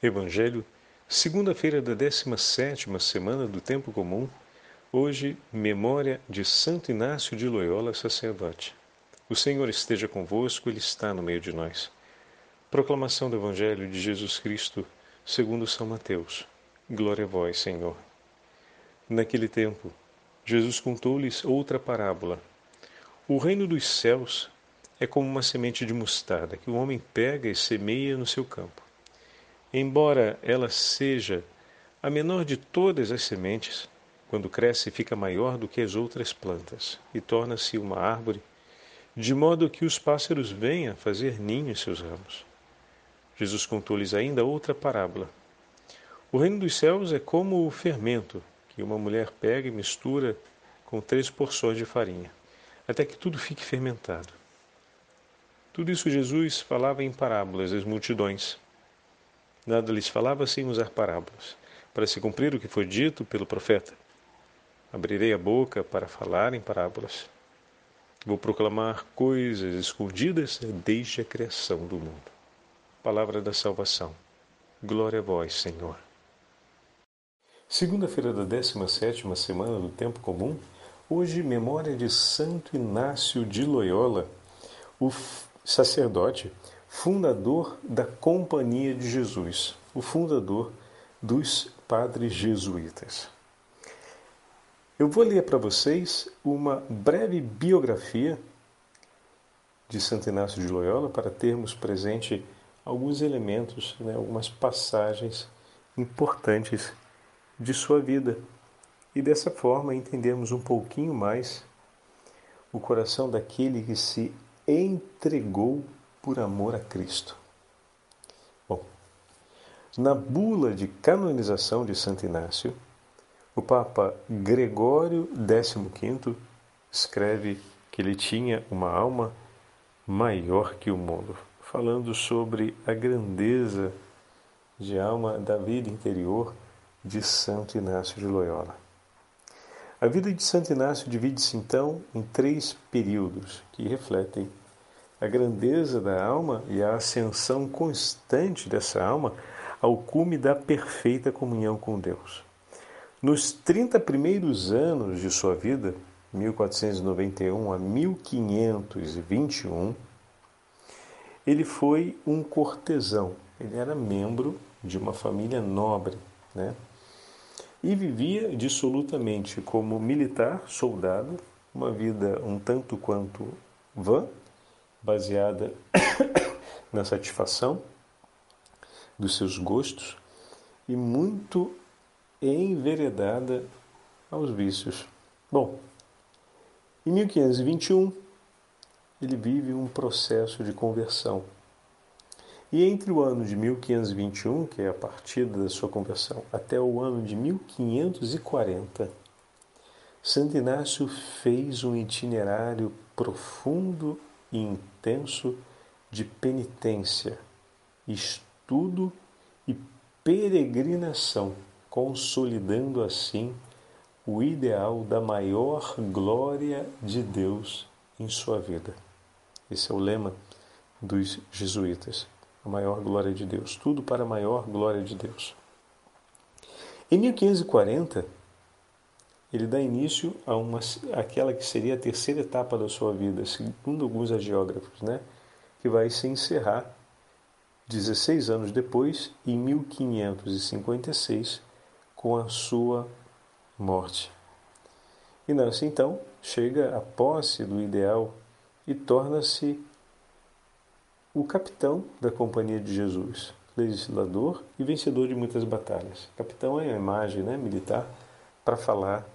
Evangelho, segunda-feira da 17 semana do Tempo Comum, hoje, memória de Santo Inácio de Loyola, sacerdote. O Senhor esteja convosco, Ele está no meio de nós. Proclamação do Evangelho de Jesus Cristo, segundo São Mateus. Glória a vós, Senhor. Naquele tempo, Jesus contou-lhes outra parábola. O reino dos céus é como uma semente de mostarda que o homem pega e semeia no seu campo. Embora ela seja a menor de todas as sementes, quando cresce fica maior do que as outras plantas e torna-se uma árvore, de modo que os pássaros venham fazer ninho em seus ramos. Jesus contou-lhes ainda outra parábola. O reino dos céus é como o fermento que uma mulher pega e mistura com três porções de farinha, até que tudo fique fermentado. Tudo isso Jesus falava em parábolas às multidões Nada lhes falava sem usar parábolas, para se cumprir o que foi dito pelo profeta. Abrirei a boca para falar em parábolas. Vou proclamar coisas escondidas desde a criação do mundo. Palavra da salvação. Glória a vós, Senhor. Segunda-feira da 17 semana do Tempo Comum, hoje memória de Santo Inácio de Loyola, o sacerdote fundador da Companhia de Jesus, o fundador dos padres jesuítas. Eu vou ler para vocês uma breve biografia de Santo Inácio de Loyola para termos presente alguns elementos, né, algumas passagens importantes de sua vida e dessa forma entendermos um pouquinho mais o coração daquele que se entregou por amor a Cristo. Bom, na bula de canonização de Santo Inácio, o Papa Gregório XV escreve que ele tinha uma alma maior que o mundo, falando sobre a grandeza de alma da vida interior de Santo Inácio de Loyola. A vida de Santo Inácio divide-se então em três períodos que refletem a grandeza da alma e a ascensão constante dessa alma ao cume da perfeita comunhão com Deus. Nos 30 primeiros anos de sua vida, 1491 a 1521, ele foi um cortesão. Ele era membro de uma família nobre, né? E vivia dissolutamente como militar, soldado, uma vida um tanto quanto vã, baseada na satisfação dos seus gostos e muito enveredada aos vícios. Bom, em 1521 ele vive um processo de conversão. E entre o ano de 1521, que é a partida da sua conversão, até o ano de 1540, Santo Inácio fez um itinerário profundo intenso de penitência, estudo e peregrinação, consolidando assim o ideal da maior glória de Deus em sua vida. Esse é o lema dos jesuítas, a maior glória de Deus, tudo para a maior glória de Deus. Em 1540, ele dá início a uma, aquela que seria a terceira etapa da sua vida, segundo alguns geógrafos, né? que vai se encerrar 16 anos depois, em 1556, com a sua morte. E Nancy, então, chega à posse do ideal e torna-se o capitão da Companhia de Jesus, legislador e vencedor de muitas batalhas. Capitão é a imagem né, militar para falar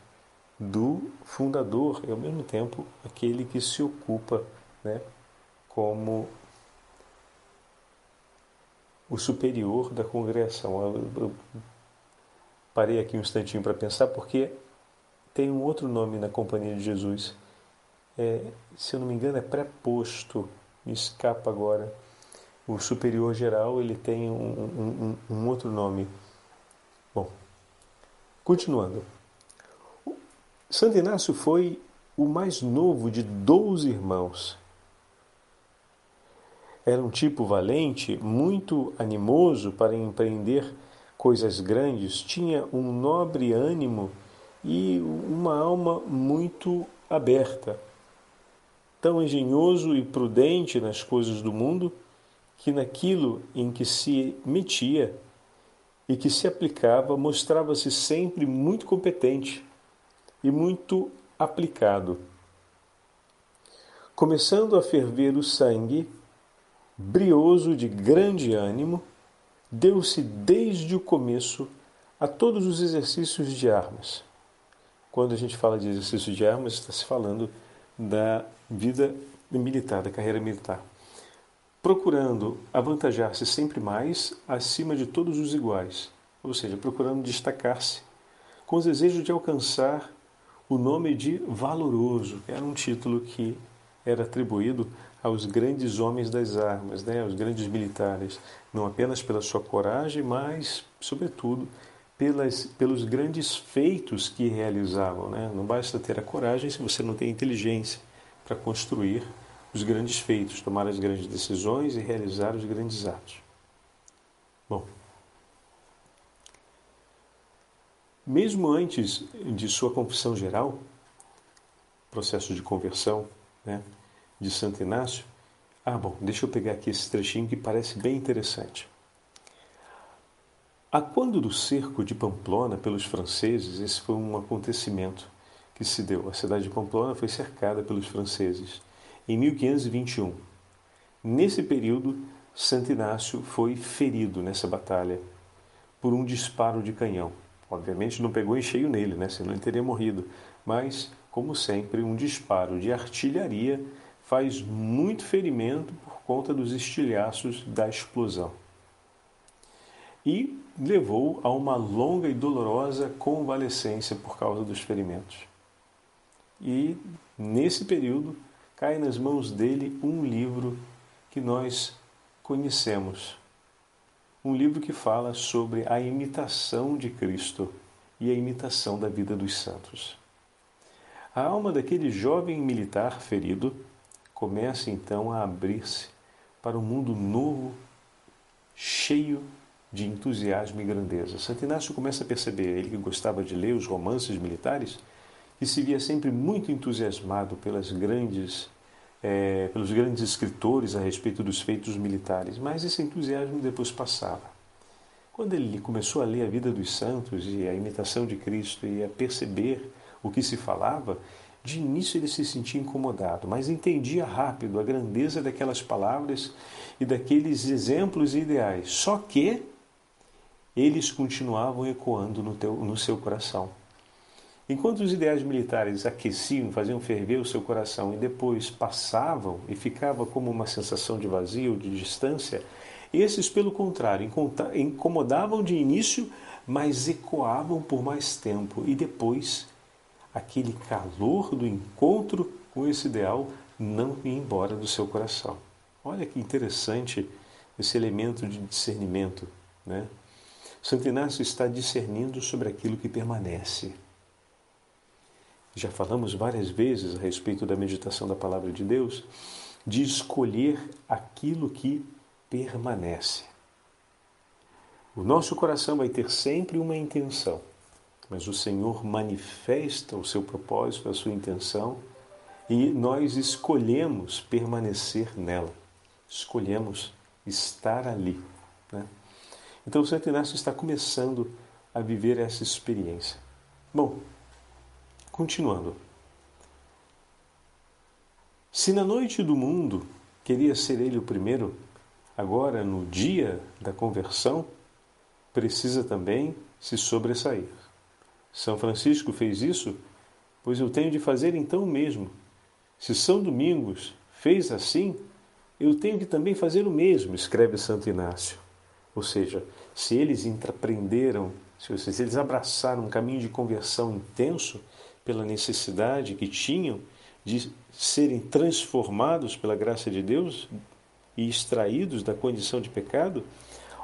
do fundador e, ao mesmo tempo, aquele que se ocupa né, como o superior da congregação. Eu, parei aqui um instantinho para pensar, porque tem um outro nome na Companhia de Jesus. É, se eu não me engano, é preposto, me escapa agora. O superior geral ele tem um, um, um outro nome. Bom, continuando. Santo Inácio foi o mais novo de doze irmãos. era um tipo valente, muito animoso para empreender coisas grandes, tinha um nobre ânimo e uma alma muito aberta. Tão engenhoso e prudente nas coisas do mundo que naquilo em que se metia e que se aplicava mostrava-se sempre muito competente e muito aplicado. Começando a ferver o sangue, brioso de grande ânimo, deu-se desde o começo a todos os exercícios de armas. Quando a gente fala de exercício de armas, está se falando da vida militar, da carreira militar. Procurando avantajar-se sempre mais acima de todos os iguais, ou seja, procurando destacar-se, com o desejo de alcançar o nome de valoroso, era um título que era atribuído aos grandes homens das armas, né, aos grandes militares, não apenas pela sua coragem, mas, sobretudo, pelas, pelos grandes feitos que realizavam. Né? Não basta ter a coragem se você não tem inteligência para construir os grandes feitos, tomar as grandes decisões e realizar os grandes atos. Mesmo antes de sua confissão geral, processo de conversão, né? de Santo Inácio. Ah, bom, deixa eu pegar aqui esse trechinho que parece bem interessante. A quando do cerco de Pamplona pelos franceses, esse foi um acontecimento que se deu. A cidade de Pamplona foi cercada pelos franceses em 1521. Nesse período, Santo Inácio foi ferido nessa batalha por um disparo de canhão. Obviamente não pegou em cheio nele, né? senão ele teria morrido. Mas, como sempre, um disparo de artilharia faz muito ferimento por conta dos estilhaços da explosão. E levou a uma longa e dolorosa convalescência por causa dos ferimentos. E nesse período cai nas mãos dele um livro que nós conhecemos. Um livro que fala sobre a imitação de Cristo e a imitação da vida dos santos. A alma daquele jovem militar ferido começa então a abrir-se para um mundo novo, cheio de entusiasmo e grandeza. Santo Inácio começa a perceber, ele que gostava de ler os romances militares, que se via sempre muito entusiasmado pelas grandes, é, pelos grandes escritores a respeito dos feitos militares, mas esse entusiasmo depois passava. Quando ele começou a ler a vida dos santos e a imitação de Cristo e a perceber o que se falava, de início ele se sentia incomodado, mas entendia rápido a grandeza daquelas palavras e daqueles exemplos e ideais. Só que eles continuavam ecoando no, teu, no seu coração. Enquanto os ideais militares aqueciam, faziam ferver o seu coração e depois passavam e ficava como uma sensação de vazio, de distância, esses, pelo contrário, incomodavam de início, mas ecoavam por mais tempo e depois aquele calor do encontro com esse ideal não ir embora do seu coração. Olha que interessante esse elemento de discernimento. Né? Santo Inácio está discernindo sobre aquilo que permanece. Já falamos várias vezes a respeito da meditação da palavra de Deus, de escolher aquilo que permanece. O nosso coração vai ter sempre uma intenção mas o Senhor manifesta o seu propósito, a sua intenção, e nós escolhemos permanecer nela, escolhemos estar ali. Né? Então o Santo Inácio está começando a viver essa experiência. Bom, continuando. Se na noite do mundo queria ser ele o primeiro, agora no dia da conversão, precisa também se sobressair. São Francisco fez isso, pois eu tenho de fazer então mesmo. Se São Domingos fez assim, eu tenho que também fazer o mesmo, escreve Santo Inácio. Ou seja, se eles empreenderam, se eles abraçaram um caminho de conversão intenso pela necessidade que tinham de serem transformados pela graça de Deus e extraídos da condição de pecado,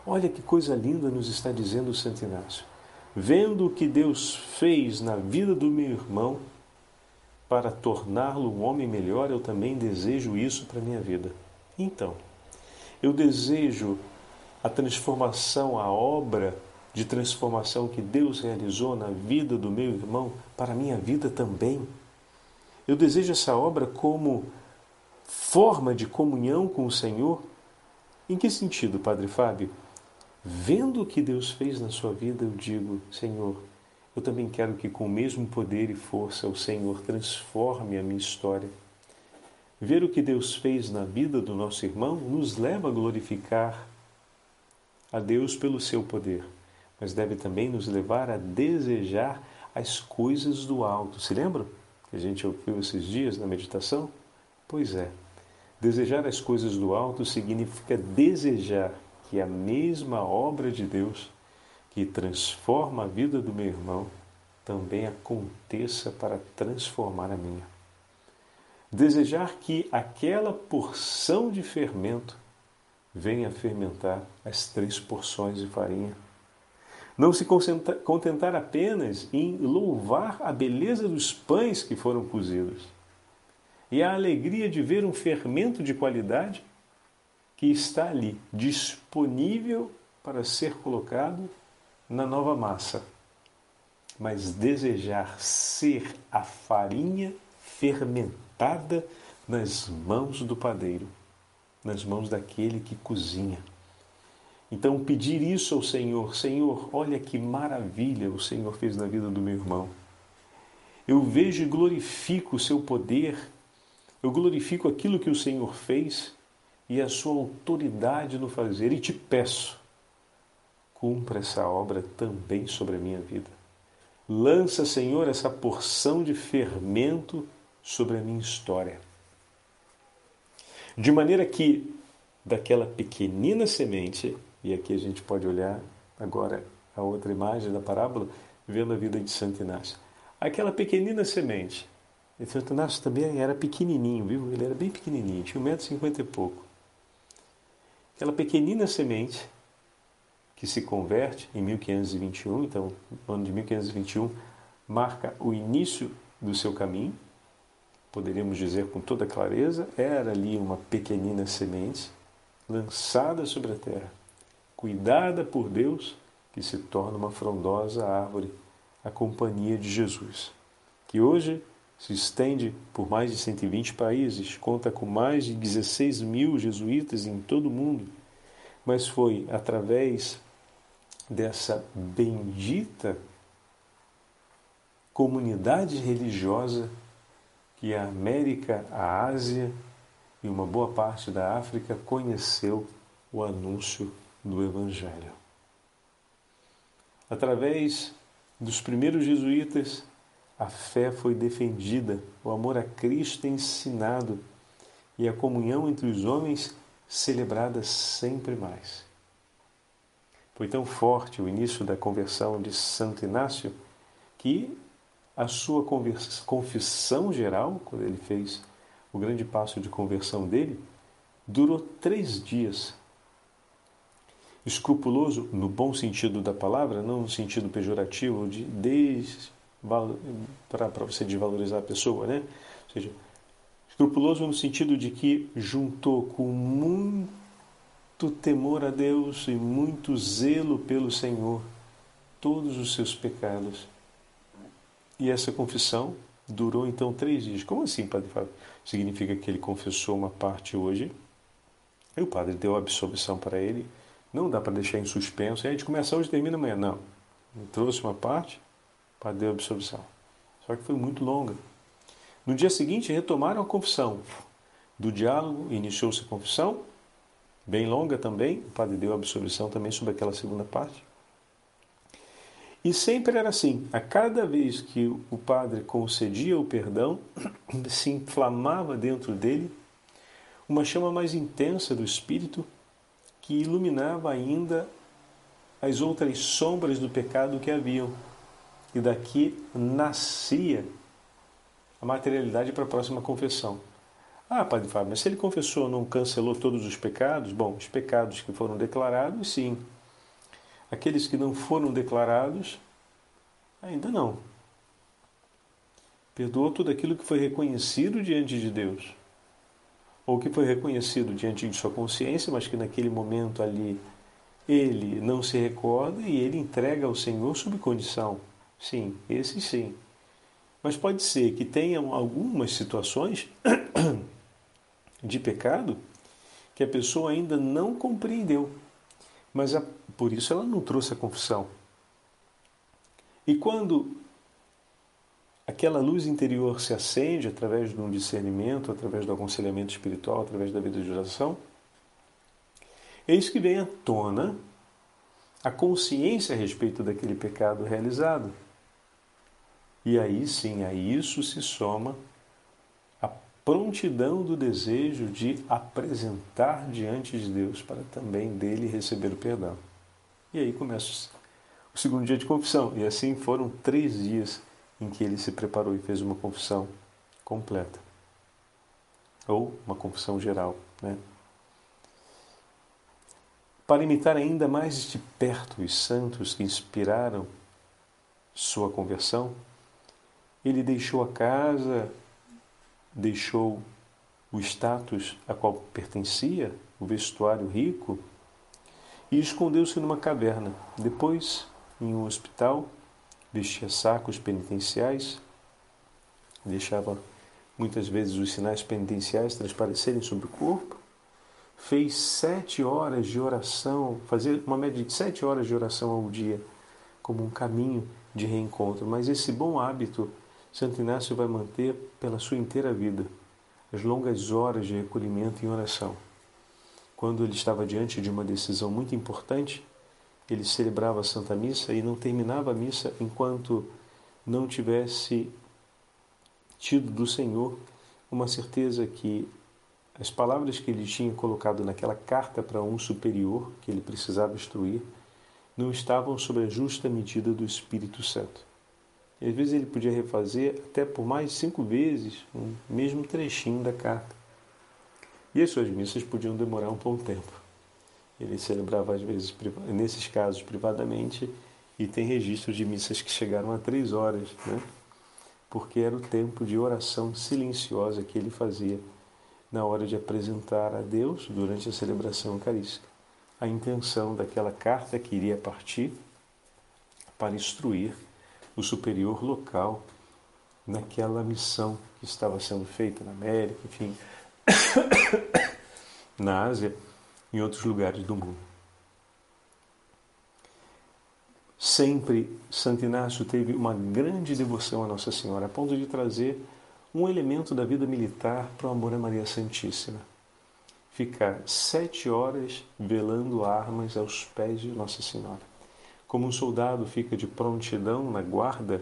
olha que coisa linda nos está dizendo Santo Inácio vendo o que Deus fez na vida do meu irmão, para torná-lo um homem melhor, eu também desejo isso para a minha vida. Então, Eu desejo a transformação, a obra de transformação que Deus realizou na vida do meu irmão para a minha vida também. Eu desejo essa obra como forma de comunhão com o Senhor. Em que sentido, Padre Fábio? Vendo o que Deus fez na sua vida, eu digo, Senhor, eu também quero que com o mesmo poder e força o Senhor transforme a minha história. Ver o que Deus fez na vida do nosso irmão nos leva a glorificar a Deus pelo seu poder, mas deve também nos levar a desejar as coisas do alto. Se lembram que a gente ouviu esses dias na meditação? Pois é. Desejar as coisas do alto significa desejar que a mesma obra de Deus que transforma a vida do meu irmão também aconteça para transformar a minha. Desejar que aquela porção de fermento venha fermentar as três porções de farinha. Não se contentar apenas em louvar a beleza dos pães que foram cozidos e a alegria de ver um fermento de qualidade que está ali, disponível para ser colocado na nova massa, mas desejar ser a farinha fermentada nas mãos do padeiro, nas mãos daquele que cozinha. Então, pedir isso ao Senhor: Senhor, olha que maravilha o Senhor fez na vida do meu irmão. Eu vejo e glorifico o seu poder, eu glorifico aquilo que o Senhor fez e a sua autoridade no fazer, e te peço cumpra essa obra também sobre a minha vida. Lança, Senhor, essa porção de fermento sobre a minha história. De maneira que daquela pequenina semente, e aqui a gente pode olhar agora a outra imagem da parábola, vendo a vida de Santo Inácio. Aquela pequenina semente, e Santo Inácio também era pequenininho, viu? Ele era bem pequenininho, tinha 1,50m e pouco. Aquela pequenina semente que se converte em 1521, então o ano de 1521 marca o início do seu caminho, poderíamos dizer com toda clareza, era ali uma pequenina semente lançada sobre a terra, cuidada por Deus, que se torna uma frondosa árvore, a companhia de Jesus, que hoje se estende por mais de 120 países, conta com mais de 16 mil jesuítas em todo o mundo, mas foi através dessa bendita comunidade religiosa que a América, a Ásia e uma boa parte da África conheceu o anúncio do Evangelho. Através dos primeiros jesuítas, a fé foi defendida, o amor a Cristo é ensinado e a comunhão entre os homens celebrada sempre mais. Foi tão forte o início da conversão de Santo Inácio que a sua confissão geral, quando ele fez o grande passo de conversão dele, durou três dias. Escrupuloso, no bom sentido da palavra, não no sentido pejorativo de para você desvalorizar a pessoa, né? Ou seja, escrupuloso no sentido de que juntou com muito temor a Deus e muito zelo pelo Senhor todos os seus pecados. E essa confissão durou então três dias. Como assim, Padre Fábio? Significa que ele confessou uma parte hoje, e o padre deu a absolvição para ele. Não dá para deixar em suspenso. E a gente começa hoje e termina amanhã. Não. Ele trouxe uma parte, o padre deu a absolvição. Só que foi muito longa. No dia seguinte, retomaram a confissão. Do diálogo, iniciou-se a confissão, bem longa também, o padre deu a absolvição também sobre aquela segunda parte. E sempre era assim, a cada vez que o padre concedia o perdão, se inflamava dentro dele uma chama mais intensa do Espírito que iluminava ainda as outras sombras do pecado que haviam. E daqui nascia a materialidade para a próxima confissão. Ah, Padre Fábio, mas se ele confessou, não cancelou todos os pecados? Bom, os pecados que foram declarados, sim. Aqueles que não foram declarados, ainda não. Perdoou tudo aquilo que foi reconhecido diante de Deus. Ou que foi reconhecido diante de sua consciência, mas que naquele momento ali ele não se recorda e ele entrega ao Senhor sob condição. Sim, esse sim. Mas pode ser que tenham algumas situações de pecado que a pessoa ainda não compreendeu. Mas a, por isso ela não trouxe a confissão. E quando aquela luz interior se acende através de um discernimento, através do aconselhamento espiritual, através da vida de oração, eis que vem à tona a consciência a respeito daquele pecado realizado. E aí sim, a isso se soma a prontidão do desejo de apresentar diante de Deus para também dele receber o perdão. E aí começa o segundo dia de confissão. E assim foram três dias em que ele se preparou e fez uma confissão completa. Ou uma confissão geral. Né? Para imitar ainda mais de perto os santos que inspiraram sua conversão, ele deixou a casa, deixou o status a qual pertencia, o vestuário rico, e escondeu-se numa caverna. Depois, em um hospital, vestia sacos penitenciais, deixava muitas vezes os sinais penitenciais transparecerem sobre o corpo, fez sete horas de oração, fazia uma média de sete horas de oração ao dia, como um caminho de reencontro. Mas esse bom hábito Santo Inácio vai manter pela sua inteira vida as longas horas de recolhimento em oração. Quando ele estava diante de uma decisão muito importante, ele celebrava a Santa Missa e não terminava a missa enquanto não tivesse tido do Senhor uma certeza que as palavras que ele tinha colocado naquela carta para um superior que ele precisava instruir não estavam sob a justa medida do Espírito Santo. E às vezes ele podia refazer até por mais cinco vezes o mesmo trechinho da carta. E as suas missas podiam demorar um bom tempo. Ele celebrava às vezes, nesses casos, privadamente, e tem registros de missas que chegaram a três horas, né? porque era o tempo de oração silenciosa que ele fazia na hora de apresentar a Deus, durante a celebração eucarística, a intenção daquela carta que iria partir para instruir o superior local naquela missão que estava sendo feita na América, enfim, na Ásia em outros lugares do mundo. Sempre Santo Inácio teve uma grande devoção a Nossa Senhora, a ponto de trazer um elemento da vida militar para o amor a Maria Santíssima. Ficar sete horas velando armas aos pés de Nossa Senhora. Como um soldado fica de prontidão na guarda,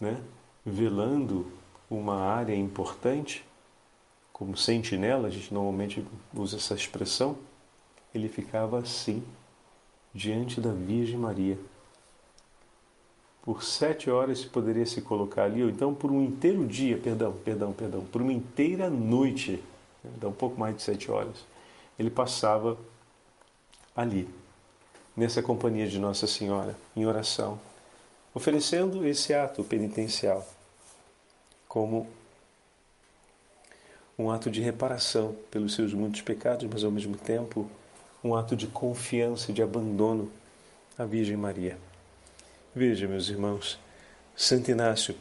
né, velando uma área importante, como sentinela, a gente normalmente usa essa expressão, ele ficava assim, diante da Virgem Maria. Por sete horas poderia se colocar ali, ou então por um inteiro dia, perdão, perdão, perdão, por uma inteira noite, né, dá um pouco mais de sete horas, ele passava ali, nessa companhia de Nossa Senhora, em oração, oferecendo esse ato penitencial como um ato de reparação pelos seus muitos pecados, mas ao mesmo tempo um ato de confiança e de abandono à Virgem Maria. Veja, meus irmãos, Santo Inácio,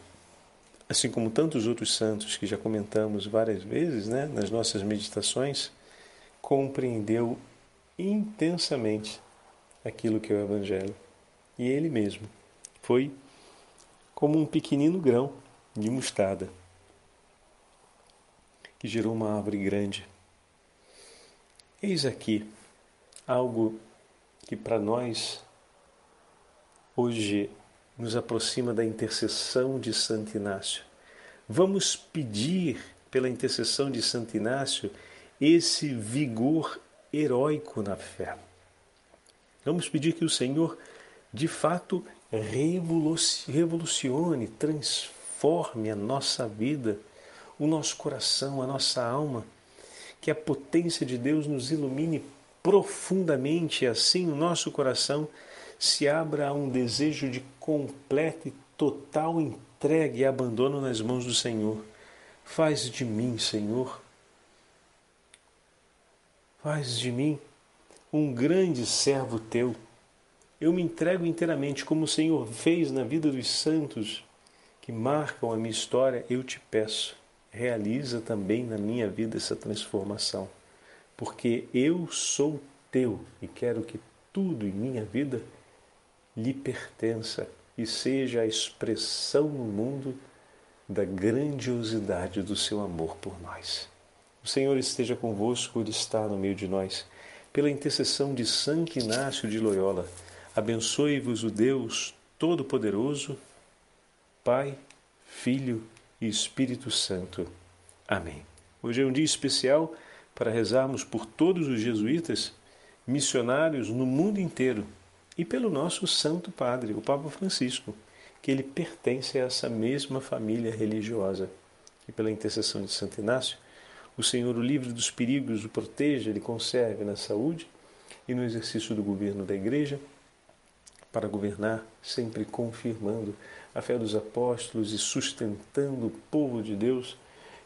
assim como tantos outros santos que já comentamos várias vezes né, nas nossas meditações, compreendeu intensamente aquilo que é o Evangelho. E ele mesmo foi como um pequenino grão de mostarda que gerou uma árvore grande. Eis aqui algo que para nós hoje nos aproxima da intercessão de Santo Inácio. Vamos pedir pela intercessão de Santo Inácio esse vigor heróico na fé. Vamos pedir que o Senhor, de fato, revolucione, transforme a nossa vida, o nosso coração, a nossa alma, que a potência de Deus nos ilumine profundamente, assim o nosso coração se abra a um desejo de completa e total entrega e abandono nas mãos do Senhor. Faz de mim, Senhor, Faz de mim um grande servo teu. Eu me entrego inteiramente, como o Senhor fez na vida dos santos que marcam a minha história, eu te peço, realiza também na minha vida essa transformação, porque eu sou teu e quero que tudo em minha vida lhe pertença e seja a expressão no mundo da grandiosidade do seu amor por nós. O Senhor esteja convosco, Ele está no meio de nós. Pela intercessão de Santo Inácio de Loyola, abençoe-vos o Deus Todo-Poderoso, Pai, Filho e Espírito Santo. Amém. Hoje é um dia especial para rezarmos por todos os jesuítas missionários no mundo inteiro e pelo nosso Santo Padre, o Papa Francisco, que ele pertence a essa mesma família religiosa. E pela intercessão de Santo Inácio, o Senhor o livre dos perigos, o proteja, ele conserve na saúde e no exercício do governo da Igreja, para governar sempre confirmando a fé dos apóstolos e sustentando o povo de Deus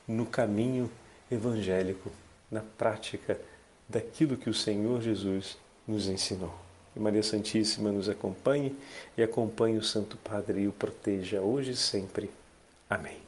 no caminho evangélico, na prática daquilo que o Senhor Jesus nos ensinou. Que Maria Santíssima nos acompanhe e acompanhe o Santo Padre e o proteja hoje e sempre. Amém.